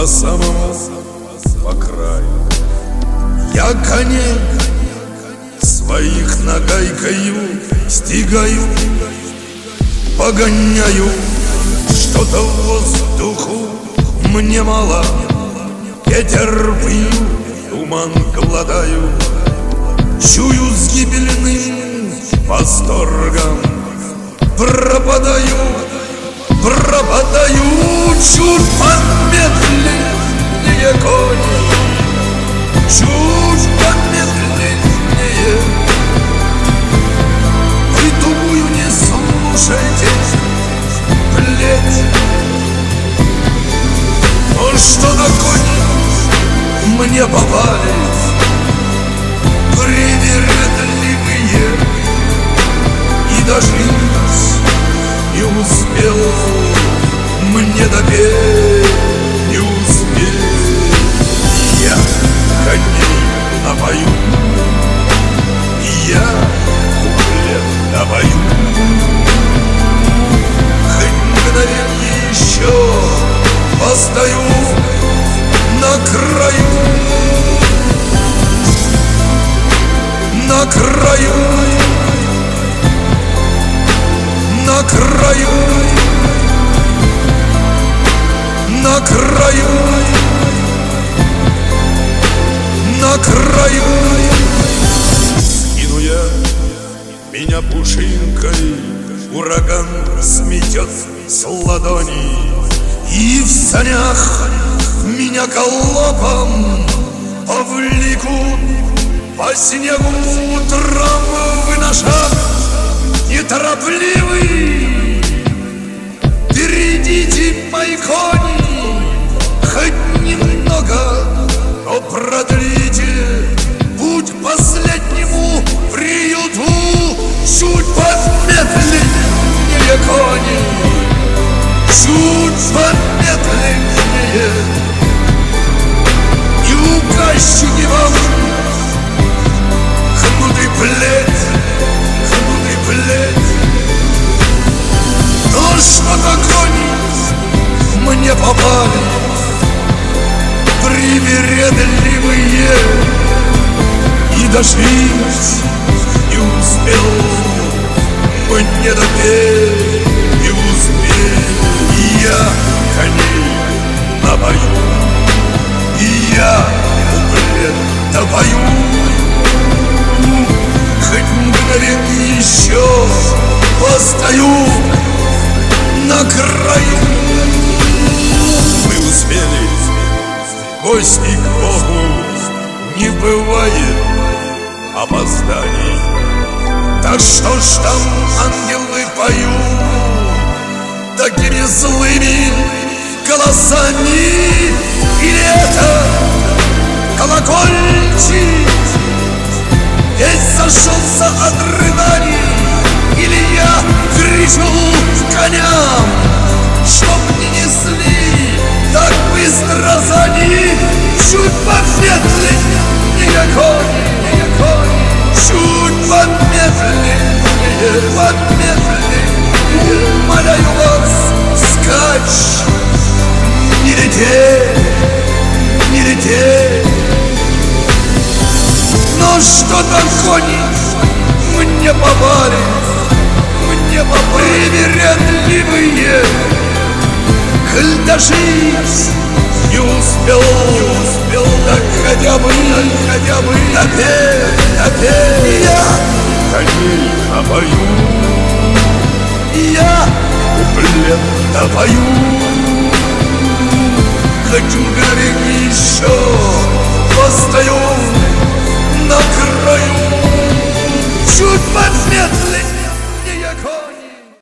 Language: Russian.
По самому, по краю. Я коней своих нагайкою Стигаю, погоняю. Что-то в воздуху мне мало Ветер пью, туман глотаю. Чую с гибельным восторгом Пропадаю, пропадаю Чуть помедленнее кони. Чуть помедленнее Вы, думаю, не слушайте Плеть Но что на кони мне попались мне ураган сметет с ладони, И в санях меня галопом повлекут по снегу утром вы на шаг неторопливый. Перейдите мои кони хоть немного, но продлите Помедленнее И указчики вам хмурый плеть, хмурый плеть. Но что-то кони мне попали Привередливые И дожить не успел Мне допеть И я коней напою И я куплет допою Хоть мгновенье еще постою на краю. Мы успели, гости к Богу Не бывает опозданий. Так что ж там ангелы поют злыми голосами. Или это колокольчик? Весь зашелся от Но что-то гонит мне по баре Мне по привередливые Кальдаши не успел, не успел. Так хотя бы, так хотя бы Напеть, напеть Я, коней пою Я куплет напою. Хочу горек еще